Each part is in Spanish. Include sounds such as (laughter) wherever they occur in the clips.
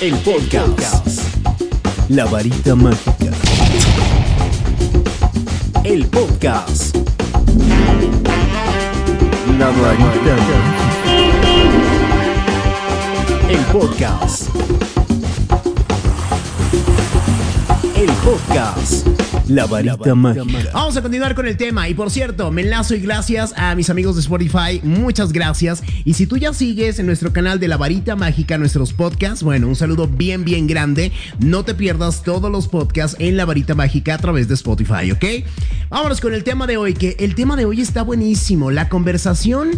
El podcast. La varita mágica. El podcast. La varita El podcast. El podcast. La varita mágica. Vamos a continuar con el tema. Y por cierto, me enlazo y gracias a mis amigos de Spotify. Muchas gracias. Y si tú ya sigues en nuestro canal de La Varita Mágica nuestros podcasts, bueno, un saludo bien, bien grande. No te pierdas todos los podcasts en La Varita Mágica a través de Spotify, ¿ok? Vámonos con el tema de hoy, que el tema de hoy está buenísimo. La conversación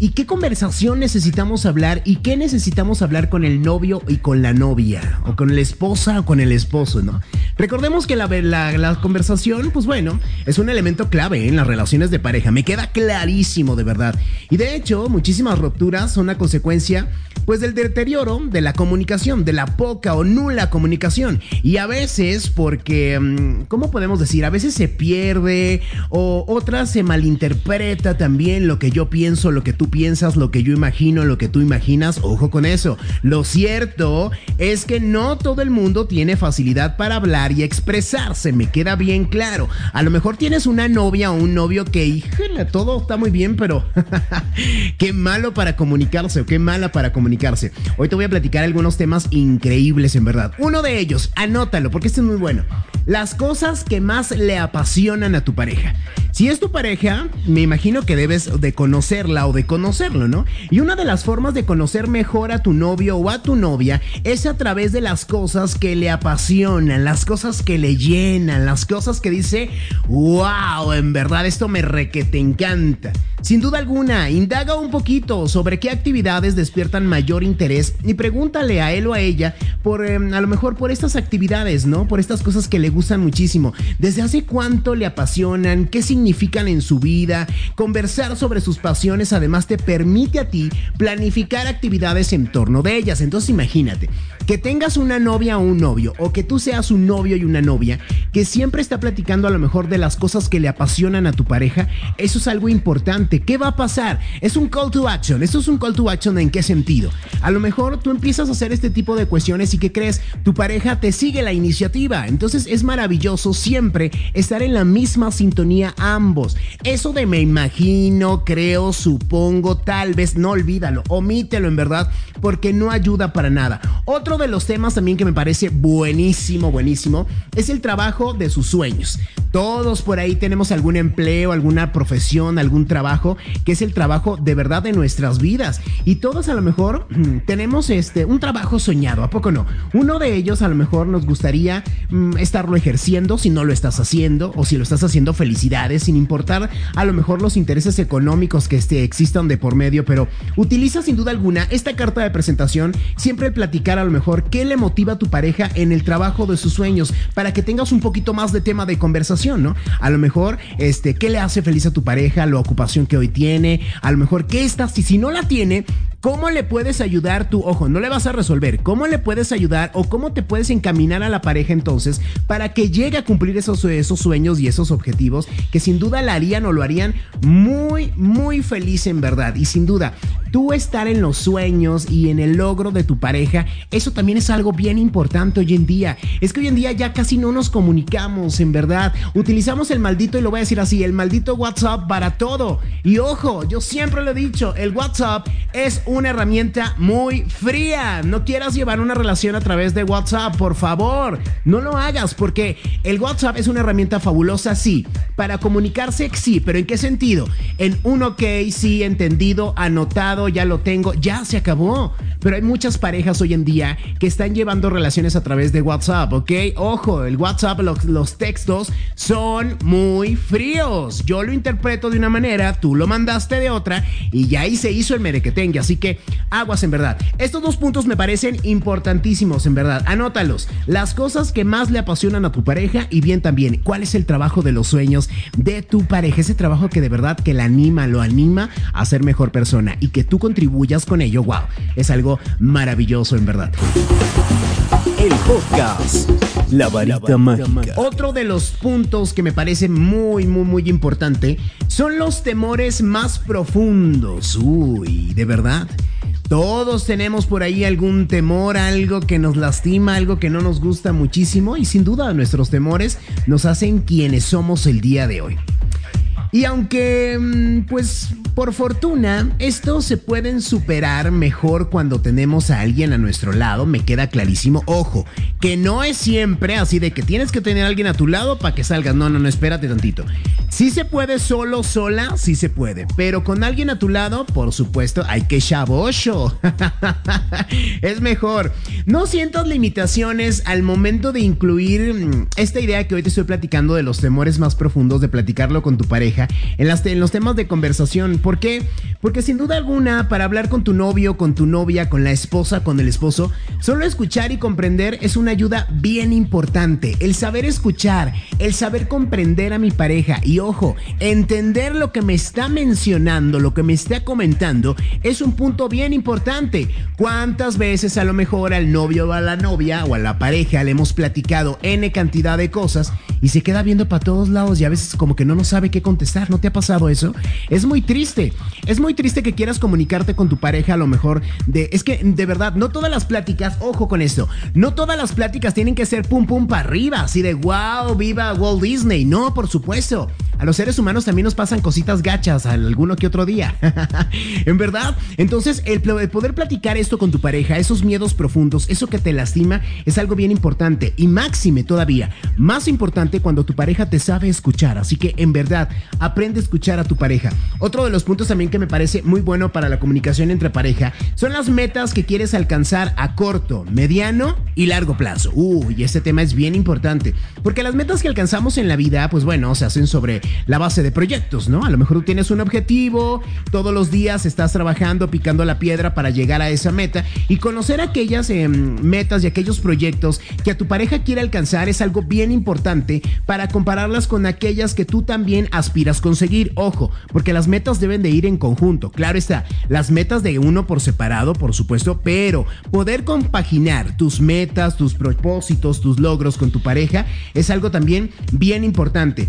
¿Y qué conversación necesitamos hablar y qué necesitamos hablar con el novio y con la novia? O con la esposa o con el esposo, ¿no? Recordemos que la, conversación, pues bueno, es un elemento clave en las relaciones de pareja. Me queda clarísimo, de verdad. Y de hecho, muchísimas rupturas son una consecuencia, pues, del deterioro de la comunicación, de la poca o nula comunicación. Y a veces, porque, mm, ¿cómo podemos decir? A veces se pierde o otras se malinterpreta también lo que yo pienso, lo que tú piensas, lo que yo imagino, lo que tú imaginas, ojo con eso. Lo cierto es que no todo el mundo tiene facilidad para hablar y expresarse, me queda bien claro. A lo mejor tienes una novia o un novio que, híjole, todo está muy bien, pero (laughs) qué malo para comunicarse o qué mala para comunicarse. Hoy te voy a platicar algunos temas increíbles en verdad. Uno de ellos, anótalo porque este es muy bueno. Las cosas que más le apasionan a tu pareja. Si es tu pareja, me imagino que debes de conocerla o de conocerlo, ¿no? Y una de las formas de conocer mejor a tu novio o a tu novia es a través de las cosas que le apasionan, las cosas que le llenan, las cosas que dice, wow, en verdad esto me re que te encanta. Sin duda alguna, indaga un poquito sobre qué actividades despiertan mayor interés y pregúntale a él o a ella por, em, a lo mejor por estas actividades, ¿no? Por estas cosas que le gustan muchísimo. ¿Desde hace cuánto le apasionan? ¿Qué significan en su vida? Conversar sobre sus pasiones además te permite a ti planificar actividades en torno de ellas. Entonces imagínate, que tengas una novia o un novio, o que tú seas un novio y una novia, que siempre está platicando a lo mejor de las cosas que le apasionan a tu pareja, eso es algo importante ¿Qué va a pasar? Es un call to action. Esto es un call to action en qué sentido. A lo mejor tú empiezas a hacer este tipo de cuestiones y que crees, tu pareja te sigue la iniciativa. Entonces es maravilloso siempre estar en la misma sintonía ambos. Eso de me imagino, creo, supongo, tal vez, no olvídalo, omítelo en verdad, porque no ayuda para nada. Otro de los temas también que me parece buenísimo, buenísimo, es el trabajo de sus sueños. Todos por ahí tenemos algún empleo, alguna profesión, algún trabajo, que es el trabajo de verdad de nuestras vidas. Y todos a lo mejor (clears throat) tenemos este, un trabajo soñado, ¿a poco no? Uno de ellos a lo mejor nos gustaría mm, estarlo ejerciendo si no lo estás haciendo, o si lo estás haciendo, felicidades, sin importar a lo mejor los intereses económicos que este, existan de por medio, pero utiliza sin duda alguna esta carta de presentación siempre platicar a lo mejor qué le motiva a tu pareja en el trabajo de sus sueños, para que tengas un poquito más de tema de conversación ¿no? A lo mejor, este, ¿qué le hace feliz a tu pareja? La ocupación que hoy tiene, a lo mejor, ¿qué estás? Y si no la tiene, ¿Cómo le puedes ayudar tú? Ojo, no le vas a resolver. ¿Cómo le puedes ayudar o cómo te puedes encaminar a la pareja entonces para que llegue a cumplir esos, esos sueños y esos objetivos que sin duda la harían o lo harían muy, muy feliz en verdad? Y sin duda, tú estar en los sueños y en el logro de tu pareja, eso también es algo bien importante hoy en día. Es que hoy en día ya casi no nos comunicamos, en verdad. Utilizamos el maldito, y lo voy a decir así, el maldito WhatsApp para todo. Y ojo, yo siempre lo he dicho, el WhatsApp es un una herramienta muy fría. No quieras llevar una relación a través de WhatsApp, por favor. No lo hagas porque el WhatsApp es una herramienta fabulosa, sí. Para comunicarse, sí. Pero ¿en qué sentido? En un ok, sí, entendido, anotado, ya lo tengo, ya se acabó. Pero hay muchas parejas hoy en día que están llevando relaciones a través de WhatsApp, ¿ok? Ojo, el WhatsApp, los, los textos son muy fríos. Yo lo interpreto de una manera, tú lo mandaste de otra y ya ahí se hizo el merequetengue. Así que aguas en verdad. Estos dos puntos me parecen importantísimos en verdad. Anótalos. Las cosas que más le apasionan a tu pareja y bien también, ¿cuál es el trabajo de los sueños de tu pareja? Ese trabajo que de verdad que la anima, lo anima a ser mejor persona y que tú contribuyas con ello. Wow, es algo maravilloso en verdad. El podcast. La varita mágica. Otro de los puntos que me parece muy, muy, muy importante son los temores más profundos. Uy, de verdad. Todos tenemos por ahí algún temor, algo que nos lastima, algo que no nos gusta muchísimo y sin duda nuestros temores nos hacen quienes somos el día de hoy. Y aunque, mm, pues, por fortuna, estos se pueden superar mejor cuando tenemos a alguien a nuestro lado, me queda clarísimo. Ojo, que no es siempre así de que tienes que tener a alguien a tu lado para que salgas. No, no, no, espérate tantito. Si se puede solo, sola, sí se puede. Pero con alguien a tu lado, por supuesto, hay que chabosho. (laughs) es mejor. No sientas limitaciones al momento de incluir mm, esta idea que hoy te estoy platicando de los temores más profundos de platicarlo con tu pareja en, las, en los temas de conversación. ¿Por qué? Porque sin duda alguna, para hablar con tu novio, con tu novia, con la esposa, con el esposo, solo escuchar y comprender es una ayuda bien importante. El saber escuchar, el saber comprender a mi pareja y ojo, entender lo que me está mencionando, lo que me está comentando, es un punto bien importante. ¿Cuántas veces a lo mejor al novio o a la novia o a la pareja le hemos platicado N cantidad de cosas y se queda viendo para todos lados y a veces como que no nos sabe qué contestar? ¿No te ha pasado eso? Es muy triste. Es muy triste que quieras comunicarte con tu pareja a lo mejor de... Es que de verdad, no todas las pláticas, ojo con esto, no todas las pláticas tienen que ser pum pum para arriba, así de wow, viva Walt Disney. No, por supuesto. A los seres humanos también nos pasan cositas gachas alguno que otro día. (laughs) en verdad, entonces el, el poder platicar esto con tu pareja, esos miedos profundos, eso que te lastima, es algo bien importante. Y máxime todavía, más importante cuando tu pareja te sabe escuchar. Así que en verdad, aprende a escuchar a tu pareja. Otro de los puntos también que me parece muy bueno para la comunicación entre pareja son las metas que quieres alcanzar a corto, mediano y largo plazo. Uy, este tema es bien importante. Porque las metas que alcanzamos en la vida, pues bueno, se hacen sobre la base de proyectos, ¿no? A lo mejor tú tienes un objetivo, todos los días estás trabajando, picando la piedra para llegar a esa meta y conocer aquellas em, metas y aquellos proyectos que a tu pareja quiere alcanzar es algo bien importante para compararlas con aquellas que tú también aspiras conseguir. Ojo, porque las metas deben de ir en conjunto. Claro está, las metas de uno por separado, por supuesto, pero poder compaginar tus metas, tus propósitos, tus logros con tu pareja es algo también bien importante.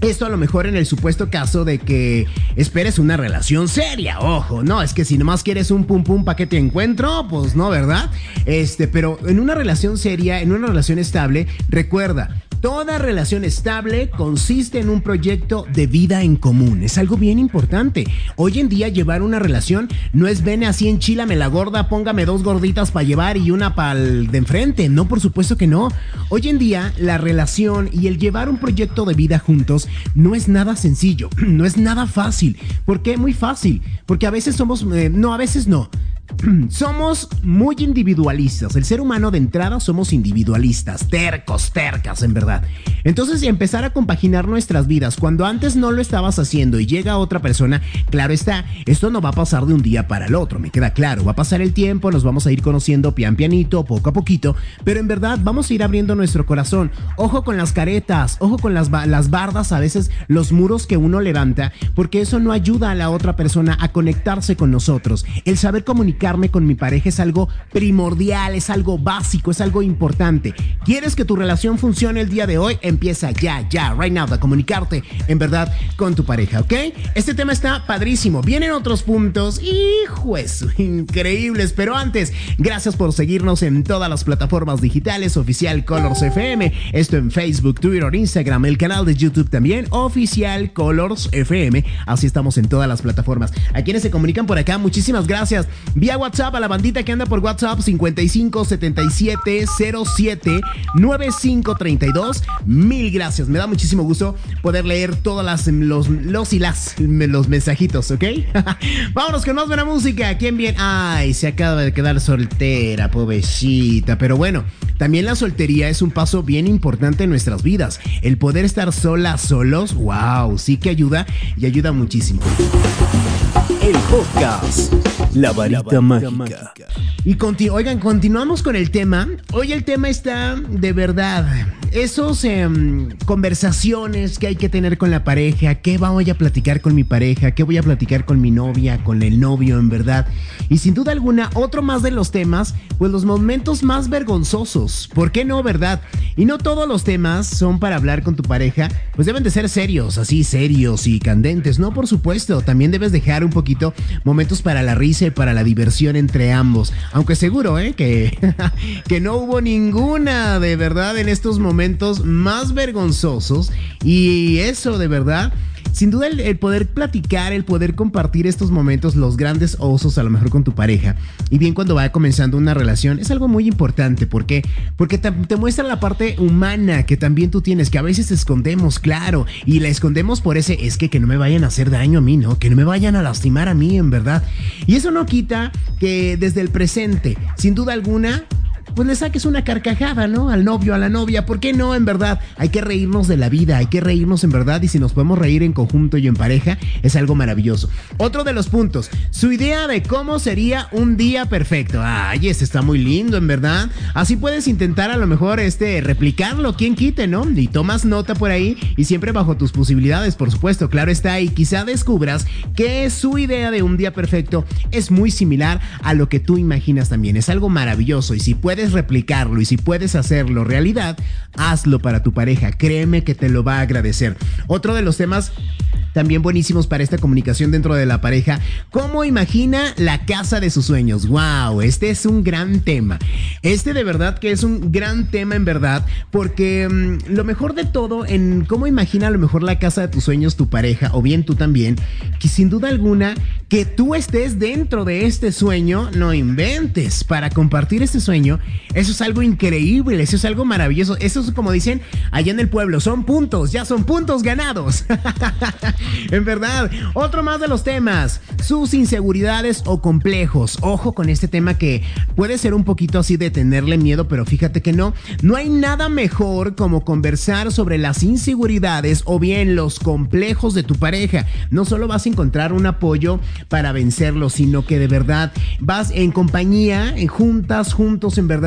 Esto a lo mejor en el supuesto caso de que esperes una relación seria, ojo, no, es que si nomás quieres un pum pum pa' que te encuentro, pues no, ¿verdad? Este, pero en una relación seria, en una relación estable, recuerda, Toda relación estable consiste en un proyecto de vida en común. Es algo bien importante. Hoy en día llevar una relación no es ven así enchílame la gorda, póngame dos gorditas para llevar y una para el de enfrente. No, por supuesto que no. Hoy en día la relación y el llevar un proyecto de vida juntos no es nada sencillo, (clears throat) no es nada fácil. ¿Por qué? Muy fácil. Porque a veces somos, eh, no, a veces no. (clears throat) somos muy individualistas. El ser humano de entrada somos individualistas, tercos, tercas, en verdad. Entonces, empezar a compaginar nuestras vidas cuando antes no lo estabas haciendo y llega otra persona, claro está, esto no va a pasar de un día para el otro, me queda claro. Va a pasar el tiempo, nos vamos a ir conociendo pian pianito, poco a poquito, pero en verdad vamos a ir abriendo nuestro corazón. Ojo con las caretas, ojo con las, las bardas, a veces los muros que uno levanta, porque eso no ayuda a la otra persona a conectarse con nosotros. El saber comunicar con mi pareja es algo primordial, es algo básico, es algo importante. ¿Quieres que tu relación funcione el día de hoy? Empieza ya, ya, right now, a comunicarte en verdad con tu pareja, ¿ok? Este tema está padrísimo. Vienen otros puntos, hijo, eso, increíbles. Pero antes, gracias por seguirnos en todas las plataformas digitales, oficial Colors FM. Esto en Facebook, Twitter, Instagram, el canal de YouTube también, oficial Colors FM. Así estamos en todas las plataformas. A quienes se comunican por acá, muchísimas gracias vía WhatsApp a la bandita que anda por WhatsApp 55 77 07 9532. Mil gracias. Me da muchísimo gusto poder leer todas las los, los y las los mensajitos, ¿ok? (laughs) Vámonos con más buena música. ¿Quién viene? Ay, se acaba de quedar soltera, pobrecita. Pero bueno, también la soltería es un paso bien importante en nuestras vidas. El poder estar solas, solos, wow, sí que ayuda y ayuda muchísimo. El podcast La Varita Mágica. Y oigan, continuamos con el tema. Hoy el tema está de verdad. Esos em, conversaciones que hay que tener con la pareja. ¿Qué voy a platicar con mi pareja? ¿Qué voy a platicar con mi novia? Con el novio, en verdad. Y sin duda alguna, otro más de los temas, pues los momentos más vergonzosos. ¿Por qué no, verdad? Y no todos los temas son para hablar con tu pareja, pues deben de ser serios, así serios y candentes, ¿no? Por supuesto, también debes dejar un poquito momentos para la risa y para la diversión entre ambos. Aunque seguro, ¿eh? Que, (laughs) que no hubo ninguna de verdad en estos momentos más vergonzosos. Y eso de verdad sin duda el, poder platicar, el poder compartir estos momentos, los grandes osos a lo mejor con tu pareja, y bien cuando va comenzando una relación, es algo muy importante. ¿Por qué? Porque te, te muestra la parte humana que también tú tienes, que a veces escondemos, claro, y la escondemos por ese, es que que no me vayan a hacer daño a mí, ¿no? Que no me vayan a lastimar a mí, en verdad. Y eso no quita que desde el presente, sin duda alguna, pues le saques una carcajada, ¿no? Al novio, a la novia. ¿Por qué no? En verdad, hay que reírnos de la vida, hay que reírnos en verdad y si nos podemos reír en conjunto y en pareja, es algo maravilloso. Otro de los puntos, su idea de cómo sería un día perfecto. Ay, ese está muy lindo, en verdad. Así puedes intentar a lo mejor este replicarlo, quien quite, ¿no? Y tomas nota por ahí y siempre bajo tus posibilidades, por supuesto, claro está, y quizá descubras que su idea de un día perfecto es muy similar a lo que tú imaginas también. Es algo maravilloso y si puedes replicarlo y si puedes hacerlo realidad, hazlo para tu pareja. Créeme que te lo va a agradecer. Otro de los temas también buenísimos para esta comunicación dentro de la pareja. ¿Cómo imagina la casa de sus sueños? ¡Wow! Este es un gran tema. Este de verdad que es un gran tema en verdad, porque mm, lo mejor de todo en cómo imagina a lo mejor la casa de tus sueños tu pareja, o bien tú también, que sin duda alguna, que tú estés dentro de este sueño, no inventes para compartir este sueño eso es algo increíble, eso es algo maravilloso. Eso es como dicen allá en el pueblo, son puntos, ya son puntos ganados. (laughs) en verdad, otro más de los temas, sus inseguridades o complejos. Ojo con este tema que puede ser un poquito así de tenerle miedo, pero fíjate que no. No hay nada mejor como conversar sobre las inseguridades o bien los complejos de tu pareja. No solo vas a encontrar un apoyo para vencerlo, sino que de verdad vas en compañía, en juntas, juntos, en verdad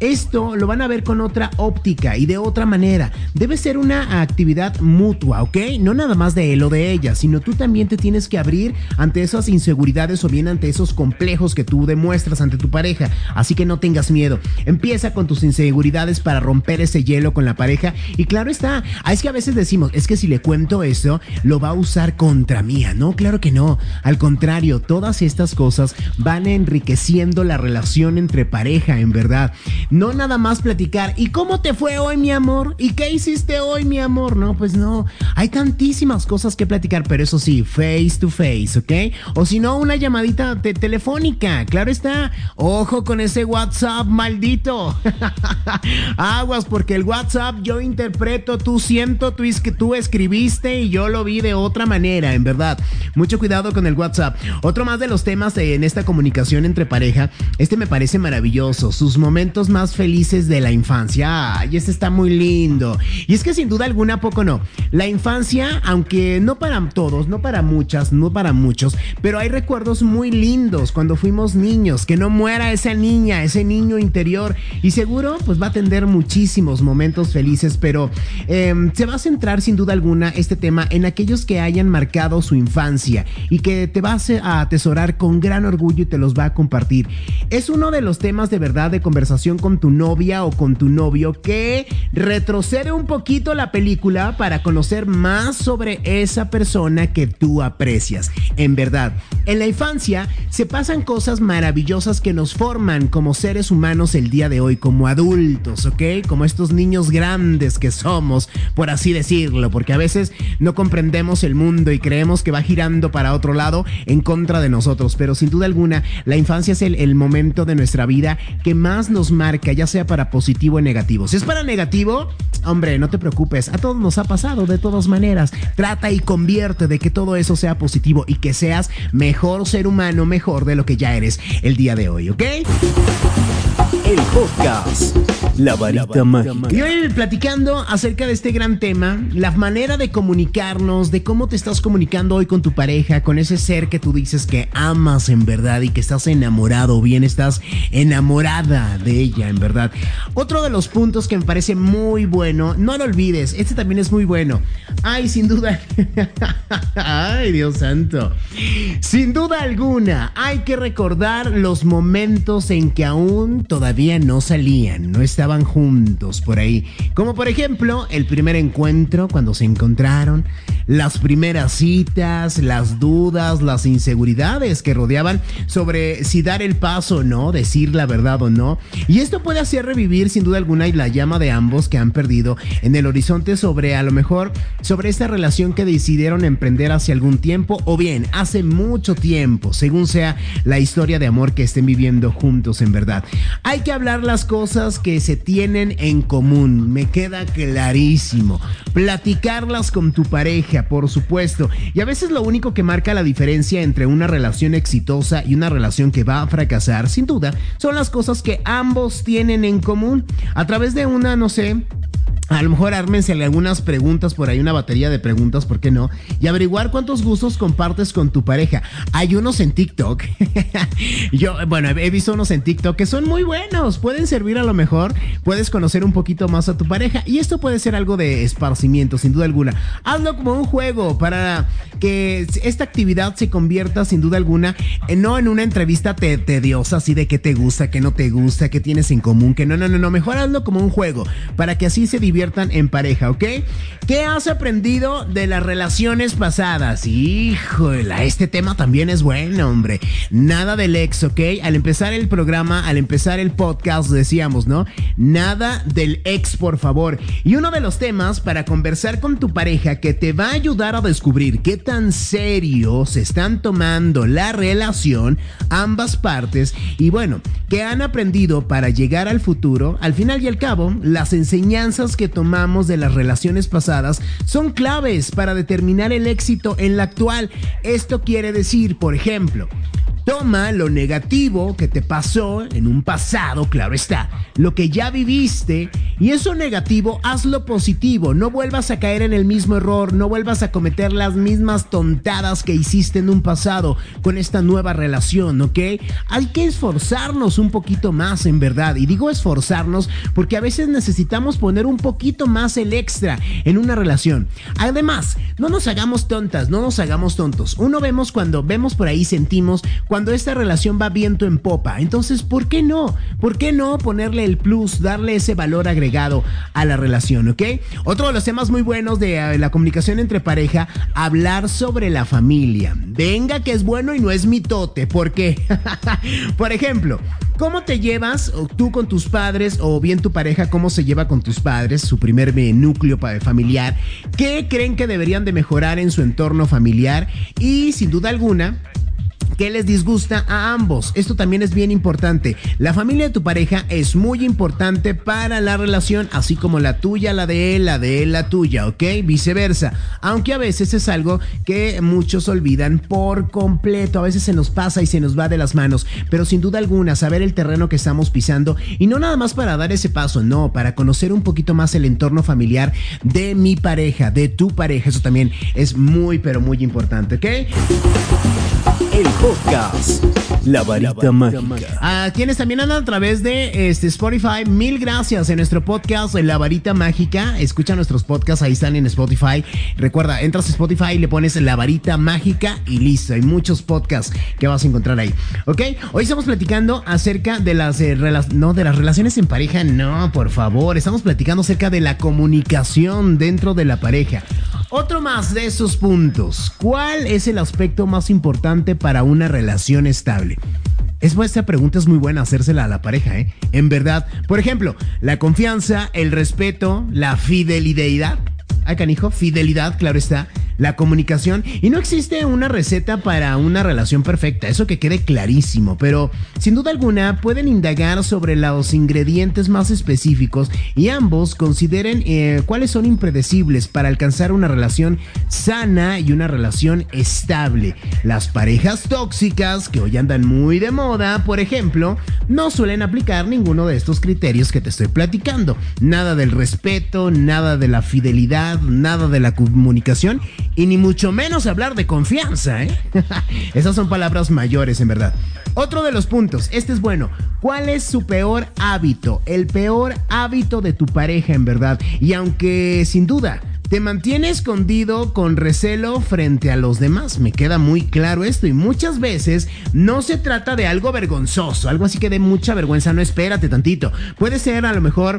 esto lo van a ver con otra óptica y de otra manera. Debe ser una actividad mutua, ¿ok? No nada más de él o de ella, sino tú también te tienes que abrir ante esas inseguridades o bien ante esos complejos que tú demuestras ante tu pareja. Así que no tengas miedo. Empieza con tus inseguridades para romper ese hielo con la pareja. Y claro está, ah, es que a veces decimos, es que si le cuento eso, lo va a usar contra mía. No, claro que no. Al contrario, todas estas cosas van enriqueciendo la relación entre pareja, en verdad. No nada más platicar. ¿Y cómo te fue hoy, mi amor? ¿Y qué hiciste hoy, mi amor? No, pues no. Hay tantísimas cosas que platicar, pero eso sí, face to face, ¿ok? O si no, una llamadita telefónica. Claro está. Ojo con ese WhatsApp maldito. (laughs) Aguas, porque el WhatsApp yo interpreto, tú siento, tú, que tú escribiste y yo lo vi de otra manera, en verdad. Mucho cuidado con el WhatsApp. Otro más de los temas en esta comunicación entre pareja, este me parece maravilloso. Sus más felices de la infancia. Ay, ese está muy lindo. Y es que sin duda alguna, poco no. La infancia, aunque no para todos, no para muchas, no para muchos, pero hay recuerdos muy lindos cuando fuimos niños. Que no muera esa niña, ese niño interior. Y seguro, pues va a tener muchísimos momentos felices, pero em, se va a centrar sin duda alguna este tema en aquellos que hayan marcado su infancia y que te vas a atesorar con gran orgullo y te los va a compartir. Es uno de los temas de verdad de conversación con tu novia o con tu novio que retrocede un poquito la película para conocer más sobre esa persona que tú aprecias. En verdad, en la infancia se pasan cosas maravillosas que nos forman como seres humanos el día de hoy, como adultos, ¿ok? Como estos niños grandes que somos, por así decirlo, porque a veces no comprendemos el mundo y creemos que va girando para otro lado en contra de nosotros, pero sin duda alguna la infancia es el, el momento de nuestra vida que más nos marca, ya sea para positivo o negativo. Si es para negativo, hombre, no te preocupes, a todos nos ha pasado de todas maneras. Trata y convierte de que todo eso sea positivo y que seas mejor ser humano, mejor de lo que ya eres el día de hoy, ¿ok? El podcast. La varita mágica. Y hoy platicando acerca de este gran tema, la manera de comunicarnos, de cómo te estás comunicando hoy con tu pareja, con ese ser que tú dices que amas en verdad y que estás enamorado bien estás enamorada de ella en verdad. Otro de los puntos que me parece muy bueno, no lo olvides, este también es muy bueno. Ay, sin duda. (laughs) Ay, Dios santo. Sin duda alguna, hay que recordar los momentos en que aún todavía no salían, no estaban juntos por ahí. Como por ejemplo, el primer encuentro cuando se encontraron, las primeras citas, las dudas, las inseguridades que rodeaban sobre si dar el paso o no, decir la verdad o no. Y esto puede hacer revivir sin duda alguna la llama de ambos que han perdido en el horizonte sobre a lo mejor sobre esta relación que decidieron emprender hace algún tiempo o bien hace mucho tiempo, según sea la historia de amor que estén viviendo juntos en verdad. Hay que hablar las cosas que se tienen en común, me queda clarísimo. Platicarlas con tu pareja por supuesto. Y a veces lo único que marca la diferencia entre una relación exitosa y una relación que va a fracasar, sin duda, son las cosas que ambos tienen en común. A través de una, no sé, a lo mejor ármense algunas preguntas por ahí, una batería de preguntas, ¿por qué no? Y averiguar cuántos gustos compartes con tu pareja. Hay unos en TikTok. (laughs) Yo, bueno, he visto unos en TikTok que son muy buenos. Pueden servir a lo mejor. Puedes conocer un poquito más a tu pareja. Y esto puede ser algo de esparcimiento, sin duda alguna. Hazlo como un juego para que esta actividad se convierta, sin duda alguna, no en una entrevista tediosa, así de qué te gusta, qué no te gusta, qué tienes en común, que no, no, no, no. Mejor hazlo como un juego para que así se divierta en pareja, ¿ok? ¿Qué has aprendido de las relaciones pasadas? Híjole, este tema también es bueno, hombre. Nada del ex, ¿ok? Al empezar el programa, al empezar el podcast, decíamos, ¿no? Nada del ex, por favor. Y uno de los temas para conversar con tu pareja que te va a ayudar a descubrir qué tan serio se están tomando la relación, ambas partes, y bueno, qué han aprendido para llegar al futuro, al final y al cabo, las enseñanzas que tomamos de las relaciones pasadas son claves para determinar el éxito en la actual. Esto quiere decir, por ejemplo, Toma lo negativo que te pasó en un pasado, claro está, lo que ya viviste, y eso negativo hazlo positivo, no vuelvas a caer en el mismo error, no vuelvas a cometer las mismas tontadas que hiciste en un pasado con esta nueva relación, ¿ok? Hay que esforzarnos un poquito más, en verdad, y digo esforzarnos porque a veces necesitamos poner un poquito más el extra en una relación. Además, no nos hagamos tontas, no nos hagamos tontos. Uno vemos cuando vemos por ahí, sentimos cuando esta relación va viento en popa. Entonces, ¿por qué no? ¿Por qué no ponerle el plus, darle ese valor agregado a la relación, ¿ok? Otro de los temas muy buenos de eh, la comunicación entre pareja, hablar sobre la familia. Venga que es bueno y no es mitote. ¿Por qué? (laughs) Por ejemplo, ¿Cómo te llevas tú con tus padres o bien tu pareja cómo se lleva con tus padres, su primer núcleo familiar? ¿Qué creen que deberían de mejorar en su entorno familiar? Y sin duda alguna, ¿Qué les disgusta a ambos? Esto también es bien importante. La familia de tu pareja es muy importante para la relación, así como la tuya, la de él, la de él, la tuya, ¿ok? Viceversa. Aunque a veces es algo que muchos olvidan por completo. A veces se nos pasa y se nos va de las manos. Pero sin duda alguna, saber el terreno que estamos pisando y no nada más para dar ese paso, no, para conocer un poquito más el entorno familiar de mi pareja, de tu pareja. Eso también es muy, pero muy importante, ¿ok? El podcast. La varita mágica. A quienes también andan a través de este Spotify, mil gracias en nuestro podcast La varita mágica. Escucha nuestros podcasts, ahí están en Spotify. Recuerda, entras a Spotify y le pones La varita mágica y listo. Hay muchos podcasts que vas a encontrar ahí. ¿Ok? Hoy estamos platicando acerca de las, eh, no, de las relaciones en pareja. No, por favor. Estamos platicando acerca de la comunicación dentro de la pareja. Otro más de esos puntos. ¿Cuál es el aspecto más importante para una relación estable? Es esta pregunta es muy buena hacérsela a la pareja, ¿eh? En verdad. Por ejemplo, la confianza, el respeto, la fidelidad. Ay, canijo, fidelidad, claro está la comunicación y no existe una receta para una relación perfecta, eso que quede clarísimo, pero sin duda alguna pueden indagar sobre los ingredientes más específicos y ambos consideren eh, cuáles son impredecibles para alcanzar una relación sana y una relación estable. Las parejas tóxicas que hoy andan muy de moda, por ejemplo, no suelen aplicar ninguno de estos criterios que te estoy platicando. Nada del respeto, nada de la fidelidad, nada de la comunicación y ni mucho menos hablar de confianza, ¿eh? (laughs) Esas son palabras mayores, en verdad. Otro de los puntos, este es bueno. ¿Cuál es su peor hábito? El peor hábito de tu pareja, en verdad. Y aunque sin duda te mantiene escondido con recelo frente a los demás. Me queda muy claro esto y muchas veces no se trata de algo vergonzoso, algo así que de mucha vergüenza. No espérate tantito. Puede ser a lo mejor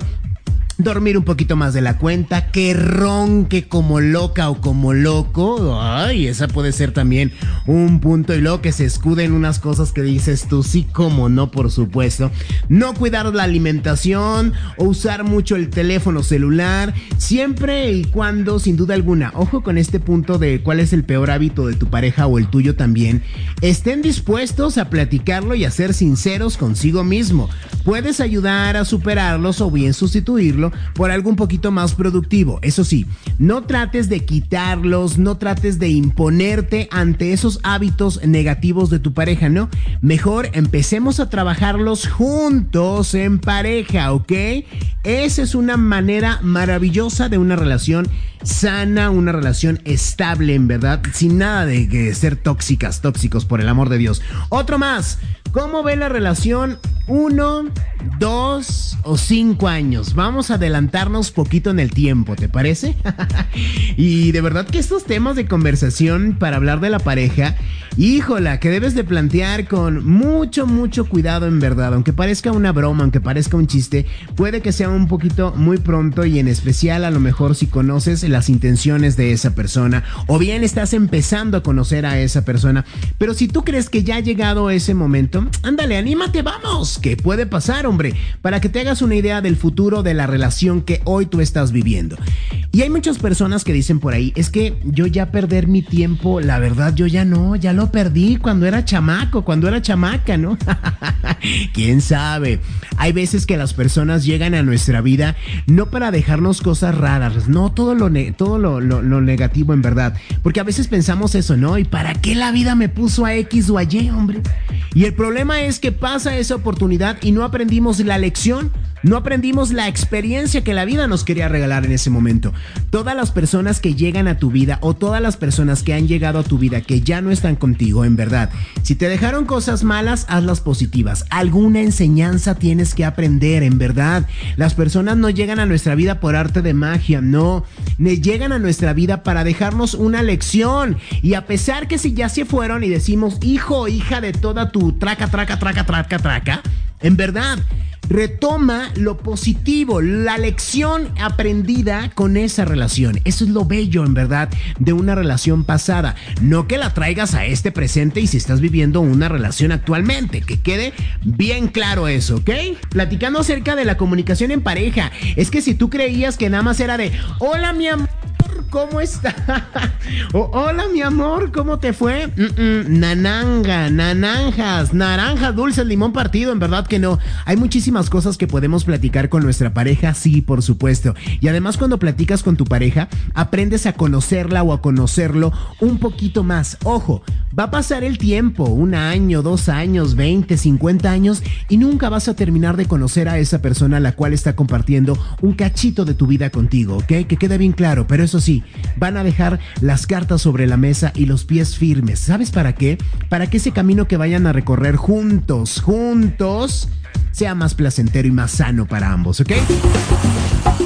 dormir un poquito más de la cuenta, que ronque como loca o como loco. Ay, esa puede ser también un punto. Y luego que se escuden unas cosas que dices tú, sí, como no, por supuesto. No cuidar la alimentación o usar mucho el teléfono celular, siempre y cuando, sin duda alguna, ojo con este punto de cuál es el peor hábito de tu pareja o el tuyo también, estén dispuestos a platicarlo y a ser sinceros consigo mismo. Puedes ayudar a superarlos o bien sustituirlo por algo un poquito más productivo. Eso sí, no trates de quitarlos, no trates de imponerte ante esos hábitos negativos de tu pareja, ¿no? Mejor empecemos a trabajarlos juntos en pareja, ¿ok? Esa es una manera maravillosa de una relación sana, una relación estable, en verdad, sin nada de ser tóxicas, tóxicos, por el amor de Dios. Otro más. ¿Cómo ve la relación uno, dos o cinco años? Vamos adelantarnos poquito en el tiempo, ¿te parece? (laughs) y de verdad que estos temas de conversación para hablar de la pareja, híjola, que debes de plantear con mucho, mucho cuidado en verdad. Aunque parezca una broma, aunque parezca un chiste, puede que sea un poquito muy pronto y en especial a lo mejor si conoces las intenciones de esa persona o bien estás empezando a conocer a esa persona. Pero si tú crees que ya ha llegado ese momento, ándale, anímate, vamos, ¿qué puede pasar, hombre? Para que te hagas una idea del futuro de la relación que hoy tú estás viviendo. Y hay muchas personas que dicen por ahí, es que yo ya perder mi tiempo, la verdad yo ya no, ya lo perdí cuando era chamaco, cuando era chamaca, ¿no? (laughs) ¿Quién sabe? Hay veces que las personas llegan a nuestra vida no para dejarnos cosas raras, no todo lo, todo lo, lo negativo en verdad, porque a veces pensamos eso, ¿no? ¿Y para qué la vida me puso a X o a Y, hombre? Y el problema es que pasa esa oportunidad y no aprendimos la lección. No aprendimos la experiencia que la vida nos quería regalar en ese momento. Todas las personas que llegan a tu vida o todas las personas que han llegado a tu vida que ya no están contigo, en verdad, si te dejaron cosas malas, hazlas positivas. Alguna enseñanza tienes que aprender, en verdad. Las personas no llegan a nuestra vida por arte de magia, no. Llegan a nuestra vida para dejarnos una lección. Y a pesar que si ya se fueron y decimos, hijo, hija de toda tu traca, traca, traca, traca, traca, en verdad, retoma lo positivo, la lección aprendida con esa relación. Eso es lo bello, en verdad, de una relación pasada. No que la traigas a este presente y si estás viviendo una relación actualmente. Que quede bien claro eso, ¿ok? Platicando acerca de la comunicación en pareja. Es que si tú creías que nada más era de, hola mi amor ¿cómo está? (laughs) hola, mi amor, ¿cómo te fue? nananga, nananjas, naranjas, dulces, limón partido, en verdad que no. Hay muchísimas cosas que podemos platicar con nuestra pareja, sí, por supuesto. Y además cuando platicas con tu pareja, aprendes a conocerla o a conocerlo un poquito más. Ojo, va a pasar el tiempo, un año, dos años, 20, 50 años, y nunca vas a terminar de conocer a esa persona a la cual está compartiendo un cachito de tu vida contigo, ¿ok? Que quede bien claro, pero eso sí, van a dejar las cartas sobre la mesa y los pies firmes. ¿Sabes para qué? Para que ese camino que vayan a recorrer juntos, juntos, sea más placentero y más sano para ambos, ¿ok?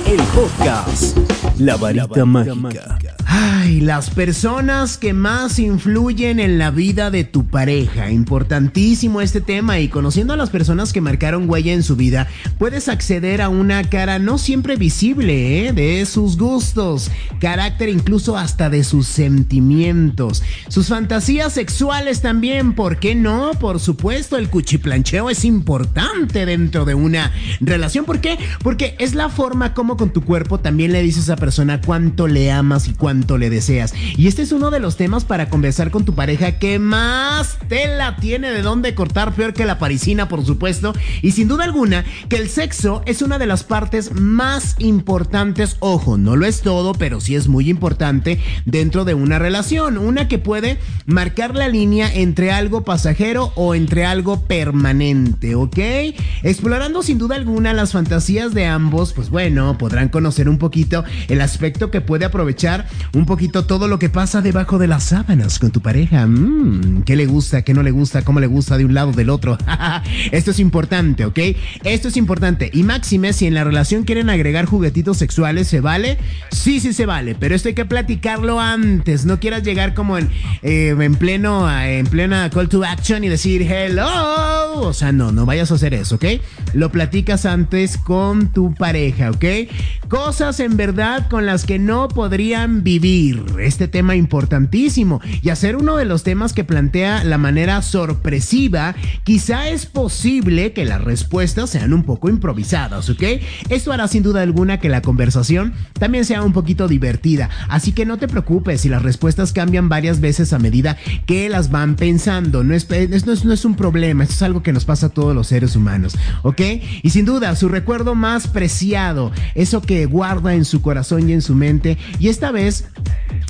El podcast La Varita, Mágica. Ay, las personas que más influyen en la vida de tu pareja. Importantísimo este tema y conociendo a las personas que marcaron huella en su vida, puedes acceder a una cara no siempre visible ¿eh? de sus gustos, carácter incluso hasta de sus sentimientos, sus fantasías sexuales también, ¿por qué no? Por supuesto, el cuchiplancheo es importante dentro de una relación. ¿Por qué? Porque es la forma como con tu cuerpo también le dices a esa persona cuánto le amas y cuánto le deseas. Y este es uno de los temas para conversar con tu pareja que más tela tiene de dónde cortar, peor que la parisina, por supuesto. Y sin duda alguna, que el sexo es una de las partes más importantes, ojo, no lo es todo, pero sí es muy importante dentro de una relación. Una que puede marcar la línea entre algo pasajero o entre algo permanente, ¿ok? Explorando sin duda alguna las fantasías de ambos, pues bueno, podrán conocer un poquito el aspecto que puede aprovechar un poquito todo lo que pasa debajo de las sábanas con tu pareja. Mm, ¿Qué le gusta? ¿Qué no le gusta? ¿Cómo le gusta de un lado del otro? (laughs) Esto es importante, ¿ok? Esto es importante. Y máxime, si en la relación quieren agregar juguetitos sexuales, ¿se vale? Sí, sí se vale, pero esto hay que platicarlo antes. No quieras llegar como en, eh, en pleno, en plena call to action y decir hello. O sea, no, no vayas a hacer ¿ok? Lo platicas antes con tu pareja, ¿ok? Cosas en verdad con las que no podrían vivir. Este tema importantísimo. Y hacer uno de los temas que plantea la manera sorpresiva, quizá es posible que las respuestas sean un poco improvisadas, ¿ok? Esto hará sin duda alguna que la conversación también sea un poquito divertida. Así que no te preocupes si las respuestas cambian varias veces a medida que las van pensando. No es, no es, no es un problema, esto es algo que nos pasa a todos los seres humanos, ¿ok? Y sin duda, su recuerdo más preciado, eso que guarda en su corazón y en su mente, y esta vez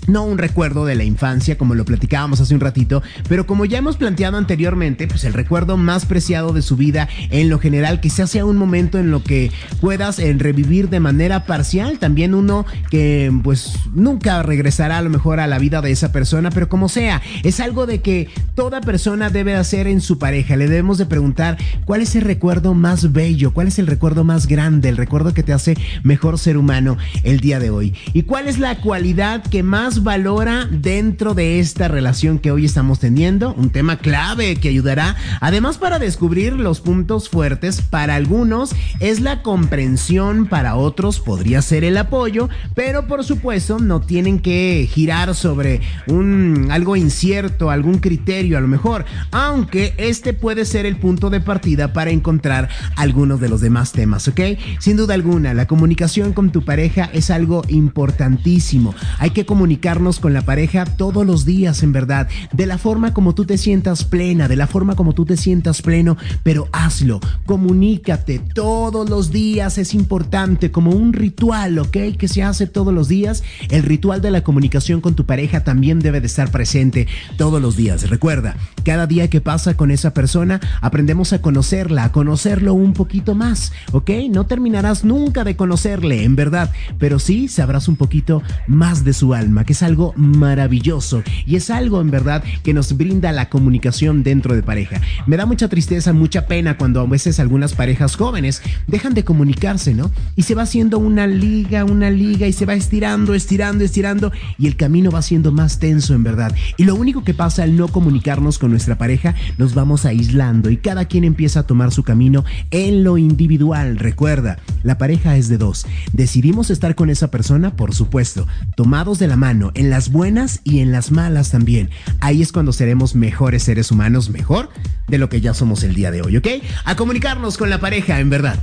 no un recuerdo de la infancia como lo platicábamos hace un ratito, pero como ya hemos planteado anteriormente, pues el recuerdo más preciado de su vida en lo general, quizás sea un momento en lo que puedas eh, revivir de manera parcial, también uno que pues nunca regresará a lo mejor a la vida de esa persona, pero como sea, es algo de que toda persona debe hacer en su pareja, le debemos de preguntar cuál es el recuerdo más bello, cuál es el recuerdo más grande, el recuerdo que te hace mejor ser humano el día de hoy. Y cuál es la cualidad que más valora dentro de esta relación que hoy estamos teniendo, un tema clave que ayudará además para descubrir los puntos fuertes para algunos es la comprensión, para otros podría ser el apoyo, pero por supuesto no tienen que girar sobre un algo incierto, algún criterio a lo mejor, aunque este puede ser el punto de partida para encontrar algunos de los demás temas, ¿ok? Sin duda alguna, la comunicación con tu pareja es algo importantísimo. Hay que comunicar con la pareja todos los días, en verdad, de la forma como tú te sientas plena, de la forma como tú te sientas pleno, pero hazlo, comunícate todos los días, es importante, como un ritual, ¿ok? Que se hace todos los días. El ritual de la comunicación con tu pareja también debe de estar presente todos los días. Recuerda, cada día que pasa con esa persona, aprendemos a conocerla, a conocerlo un poquito más, ¿ok? No terminarás nunca de conocerle, en verdad, pero sí sabrás un poquito más de su alma, que es algo maravilloso y es algo en verdad que nos brinda la comunicación dentro de pareja. Me da mucha tristeza, mucha pena cuando a veces algunas parejas jóvenes dejan de comunicarse, ¿no? Y se va haciendo una liga, una liga y se va estirando, estirando, estirando y el camino va siendo más tenso en verdad. Y lo único que pasa al no comunicarnos con nuestra pareja, nos vamos aislando y cada quien empieza a tomar su camino en lo individual. Recuerda, la pareja es de dos. Decidimos estar con esa persona, por supuesto, tomados de la mano en las buenas y en las malas también. Ahí es cuando seremos mejores seres humanos, mejor de lo que ya somos el día de hoy, ¿ok? A comunicarnos con la pareja, en verdad.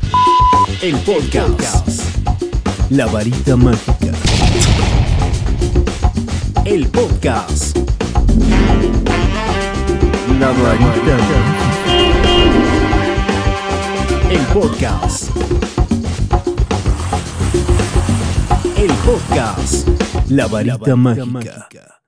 El podcast. La varita mágica. El podcast. La varita El podcast. El podcast. La varita, mágica.